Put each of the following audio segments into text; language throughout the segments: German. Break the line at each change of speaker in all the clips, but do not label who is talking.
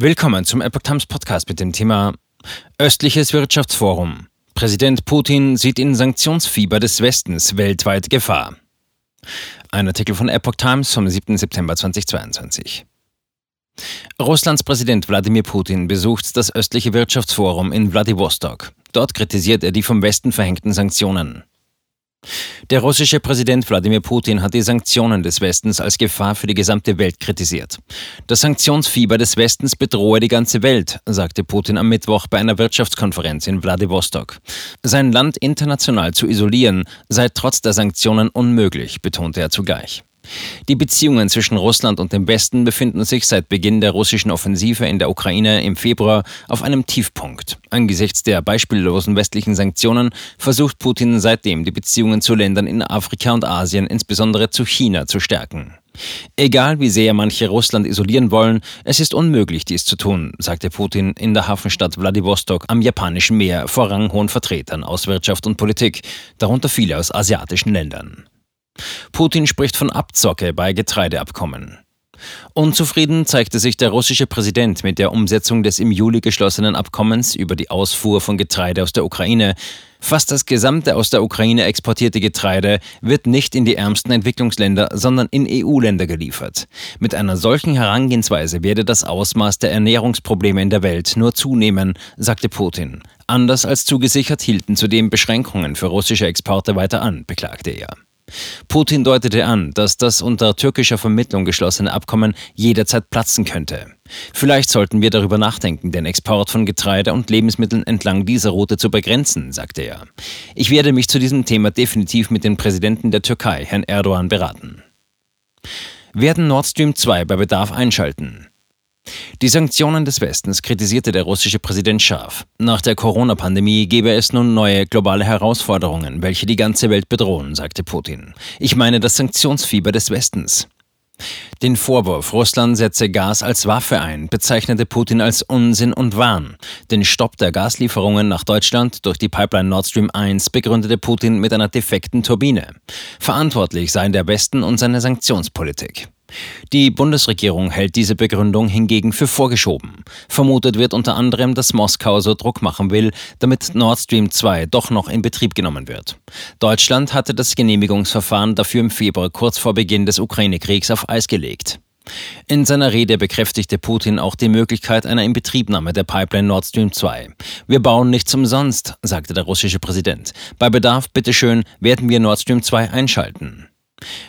Willkommen zum Epoch Times Podcast mit dem Thema Östliches Wirtschaftsforum. Präsident Putin sieht in Sanktionsfieber des Westens weltweit Gefahr. Ein Artikel von Epoch Times vom 7. September 2022. Russlands Präsident Wladimir Putin besucht das östliche Wirtschaftsforum in Wladiwostok. Dort kritisiert er die vom Westen verhängten Sanktionen. Der russische Präsident Wladimir Putin hat die Sanktionen des Westens als Gefahr für die gesamte Welt kritisiert. Das Sanktionsfieber des Westens bedrohe die ganze Welt, sagte Putin am Mittwoch bei einer Wirtschaftskonferenz in Wladiwostok. Sein Land international zu isolieren sei trotz der Sanktionen unmöglich, betonte er zugleich. Die Beziehungen zwischen Russland und dem Westen befinden sich seit Beginn der russischen Offensive in der Ukraine im Februar auf einem Tiefpunkt. Angesichts der beispiellosen westlichen Sanktionen versucht Putin seitdem, die Beziehungen zu Ländern in Afrika und Asien, insbesondere zu China, zu stärken. Egal wie sehr manche Russland isolieren wollen, es ist unmöglich, dies zu tun, sagte Putin in der Hafenstadt Wladiwostok am japanischen Meer vor ranghohen Vertretern aus Wirtschaft und Politik, darunter viele aus asiatischen Ländern. Putin spricht von Abzocke bei Getreideabkommen. Unzufrieden zeigte sich der russische Präsident mit der Umsetzung des im Juli geschlossenen Abkommens über die Ausfuhr von Getreide aus der Ukraine. Fast das gesamte aus der Ukraine exportierte Getreide wird nicht in die ärmsten Entwicklungsländer, sondern in EU-Länder geliefert. Mit einer solchen Herangehensweise werde das Ausmaß der Ernährungsprobleme in der Welt nur zunehmen, sagte Putin. Anders als zugesichert hielten zudem Beschränkungen für russische Exporte weiter an, beklagte er. Putin deutete an, dass das unter türkischer Vermittlung geschlossene Abkommen jederzeit platzen könnte. Vielleicht sollten wir darüber nachdenken, den Export von Getreide und Lebensmitteln entlang dieser Route zu begrenzen, sagte er. Ich werde mich zu diesem Thema definitiv mit dem Präsidenten der Türkei, Herrn Erdogan, beraten. Werden Nord Stream 2 bei Bedarf einschalten? Die Sanktionen des Westens kritisierte der russische Präsident scharf. Nach der Corona-Pandemie gebe es nun neue globale Herausforderungen, welche die ganze Welt bedrohen, sagte Putin. Ich meine das Sanktionsfieber des Westens. Den Vorwurf, Russland setze Gas als Waffe ein, bezeichnete Putin als Unsinn und Wahn. Den Stopp der Gaslieferungen nach Deutschland durch die Pipeline Nord Stream 1 begründete Putin mit einer defekten Turbine. Verantwortlich seien der Westen und seine Sanktionspolitik. Die Bundesregierung hält diese Begründung hingegen für vorgeschoben. Vermutet wird unter anderem, dass Moskau so Druck machen will, damit Nord Stream 2 doch noch in Betrieb genommen wird. Deutschland hatte das Genehmigungsverfahren dafür im Februar kurz vor Beginn des Ukraine-Kriegs auf Eis gelegt. In seiner Rede bekräftigte Putin auch die Möglichkeit einer Inbetriebnahme der Pipeline Nord Stream 2. Wir bauen nichts umsonst, sagte der russische Präsident. Bei Bedarf, bitteschön, werden wir Nord Stream 2 einschalten.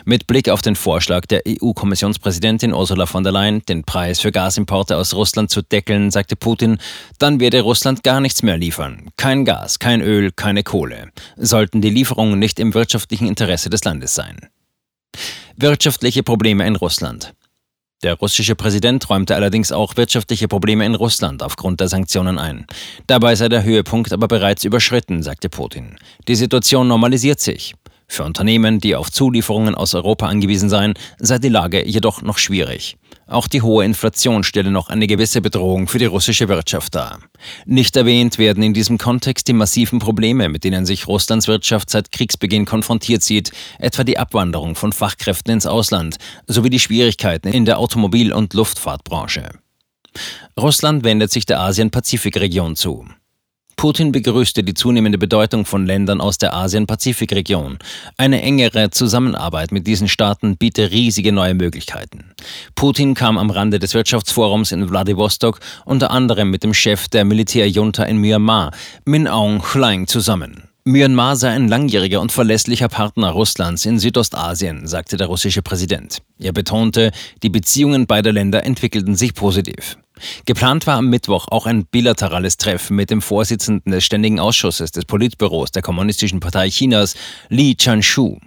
Mit Blick auf den Vorschlag der EU-Kommissionspräsidentin Ursula von der Leyen, den Preis für Gasimporte aus Russland zu deckeln, sagte Putin, dann werde Russland gar nichts mehr liefern. Kein Gas, kein Öl, keine Kohle. Sollten die Lieferungen nicht im wirtschaftlichen Interesse des Landes sein. Wirtschaftliche Probleme in Russland. Der russische Präsident räumte allerdings auch wirtschaftliche Probleme in Russland aufgrund der Sanktionen ein. Dabei sei der Höhepunkt aber bereits überschritten, sagte Putin. Die Situation normalisiert sich. Für Unternehmen, die auf Zulieferungen aus Europa angewiesen seien, sei die Lage jedoch noch schwierig. Auch die hohe Inflation stelle noch eine gewisse Bedrohung für die russische Wirtschaft dar. Nicht erwähnt werden in diesem Kontext die massiven Probleme, mit denen sich Russlands Wirtschaft seit Kriegsbeginn konfrontiert sieht, etwa die Abwanderung von Fachkräften ins Ausland sowie die Schwierigkeiten in der Automobil- und Luftfahrtbranche. Russland wendet sich der Asien-Pazifik-Region zu. Putin begrüßte die zunehmende Bedeutung von Ländern aus der Asien-Pazifik-Region. Eine engere Zusammenarbeit mit diesen Staaten biete riesige neue Möglichkeiten. Putin kam am Rande des Wirtschaftsforums in Wladiwostok unter anderem mit dem Chef der Militärjunta in Myanmar, Min Aung Hlaing, zusammen. Myanmar sei ein langjähriger und verlässlicher Partner Russlands in Südostasien, sagte der russische Präsident. Er betonte, die Beziehungen beider Länder entwickelten sich positiv. Geplant war am Mittwoch auch ein bilaterales Treffen mit dem Vorsitzenden des Ständigen Ausschusses des Politbüros der Kommunistischen Partei Chinas, Li Chanshu.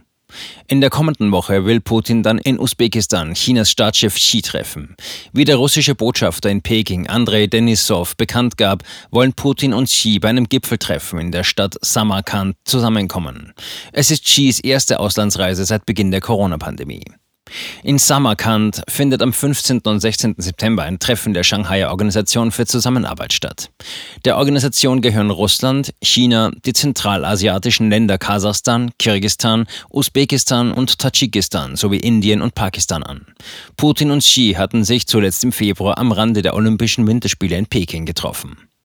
In der kommenden Woche will Putin dann in Usbekistan Chinas Staatschef Xi treffen. Wie der russische Botschafter in Peking, Andrei Denisov, bekannt gab, wollen Putin und Xi bei einem Gipfeltreffen in der Stadt Samarkand zusammenkommen. Es ist Xis erste Auslandsreise seit Beginn der Corona-Pandemie. In Samarkand findet am 15. und 16. September ein Treffen der Shanghaier Organisation für Zusammenarbeit statt. Der Organisation gehören Russland, China, die zentralasiatischen Länder Kasachstan, Kirgistan, Usbekistan und Tadschikistan sowie Indien und Pakistan an. Putin und Xi hatten sich zuletzt im Februar am Rande der Olympischen Winterspiele in Peking getroffen.